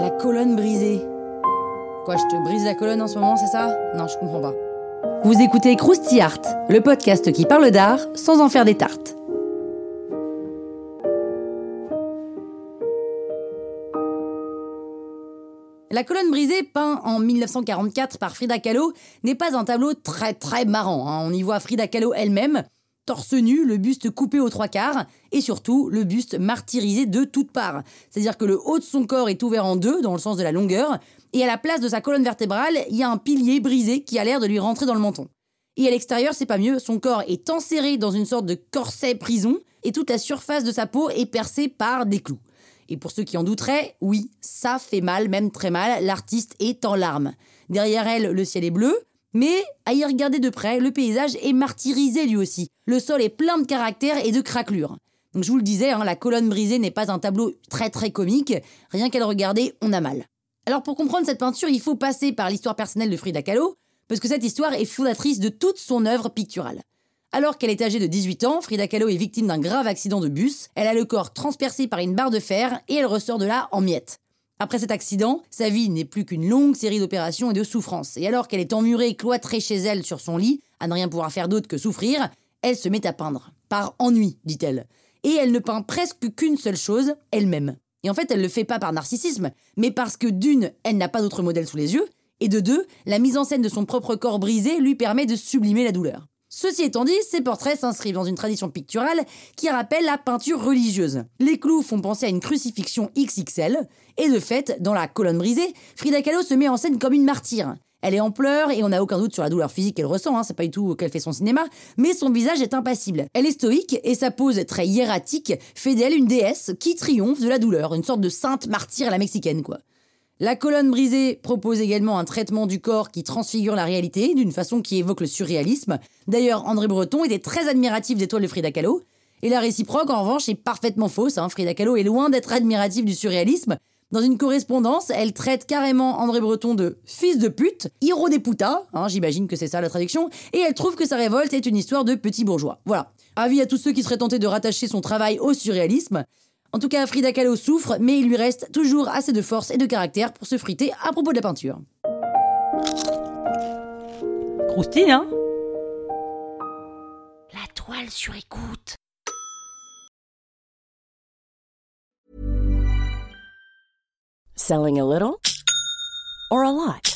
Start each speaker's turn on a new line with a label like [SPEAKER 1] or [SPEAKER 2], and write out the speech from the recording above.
[SPEAKER 1] La colonne brisée. Quoi, je te brise la colonne en ce moment, c'est ça? Non, je comprends pas. Vous écoutez Krusty Art, le podcast qui parle d'art sans en faire des tartes. La colonne brisée, peint en 1944 par Frida Kahlo, n'est pas un tableau très très marrant. hein. On y voit Frida Kahlo elle-même, torse nu, le buste coupé aux trois quarts, et surtout le buste martyrisé de toutes parts. C'est-à-dire que le haut de son corps est ouvert en deux, dans le sens de la longueur, et à la place de sa colonne vertébrale, il y a un pilier brisé qui a l'air de lui rentrer dans le menton. Et à l'extérieur, c'est pas mieux, son corps est enserré dans une sorte de corset prison, et toute la surface de sa peau est percée par des clous. Et pour ceux qui en douteraient, oui, ça fait mal, même très mal, l'artiste est en larmes. Derrière elle, le ciel est bleu, mais à y regarder de près, le paysage est martyrisé lui aussi. Le sol est plein de caractères et de craquelures. Donc je vous le disais, hein, la colonne brisée n'est pas un tableau très très comique, rien qu'à le regarder, on a mal. Alors pour comprendre cette peinture, il faut passer par l'histoire personnelle de Frida Kahlo, parce que cette histoire est fondatrice de toute son œuvre picturale. Alors qu'elle est âgée de 18 ans, Frida Kahlo est victime d'un grave accident de bus, elle a le corps transpercé par une barre de fer et elle ressort de là en miettes. Après cet accident, sa vie n'est plus qu'une longue série d'opérations et de souffrances. Et alors qu'elle est emmurée, cloîtrée chez elle sur son lit, à ne rien pouvoir faire d'autre que souffrir, elle se met à peindre. Par ennui, dit-elle. Et elle ne peint presque qu'une seule chose, elle-même. Et en fait, elle le fait pas par narcissisme, mais parce que d'une, elle n'a pas d'autre modèle sous les yeux, et de deux, la mise en scène de son propre corps brisé lui permet de sublimer la douleur. Ceci étant dit, ces portraits s'inscrivent dans une tradition picturale qui rappelle la peinture religieuse. Les clous font penser à une crucifixion XXL, et de fait, dans la colonne brisée, Frida Kahlo se met en scène comme une martyre. Elle est en pleurs et on n'a aucun doute sur la douleur physique qu'elle ressent, hein, c'est pas du tout qu'elle fait son cinéma, mais son visage est impassible. Elle est stoïque et sa pose très hiératique fait d'elle une déesse qui triomphe de la douleur, une sorte de sainte martyre à la mexicaine quoi. La colonne brisée propose également un traitement du corps qui transfigure la réalité d'une façon qui évoque le surréalisme. D'ailleurs, André Breton était très admiratif des toiles de Frida Kahlo. Et la réciproque, en revanche, est parfaitement fausse. hein. Frida Kahlo est loin d'être admiratif du surréalisme. Dans une correspondance, elle traite carrément André Breton de fils de pute, hiro des putas, hein, j'imagine que c'est ça la traduction, et elle trouve que sa révolte est une histoire de petits bourgeois. Voilà. Avis à tous ceux qui seraient tentés de rattacher son travail au surréalisme. En tout cas, Frida Kahlo souffre, mais il lui reste toujours assez de force et de caractère pour se friter à propos de la peinture. Croustille, hein? La toile sur écoute.
[SPEAKER 2] Selling a little or a lot?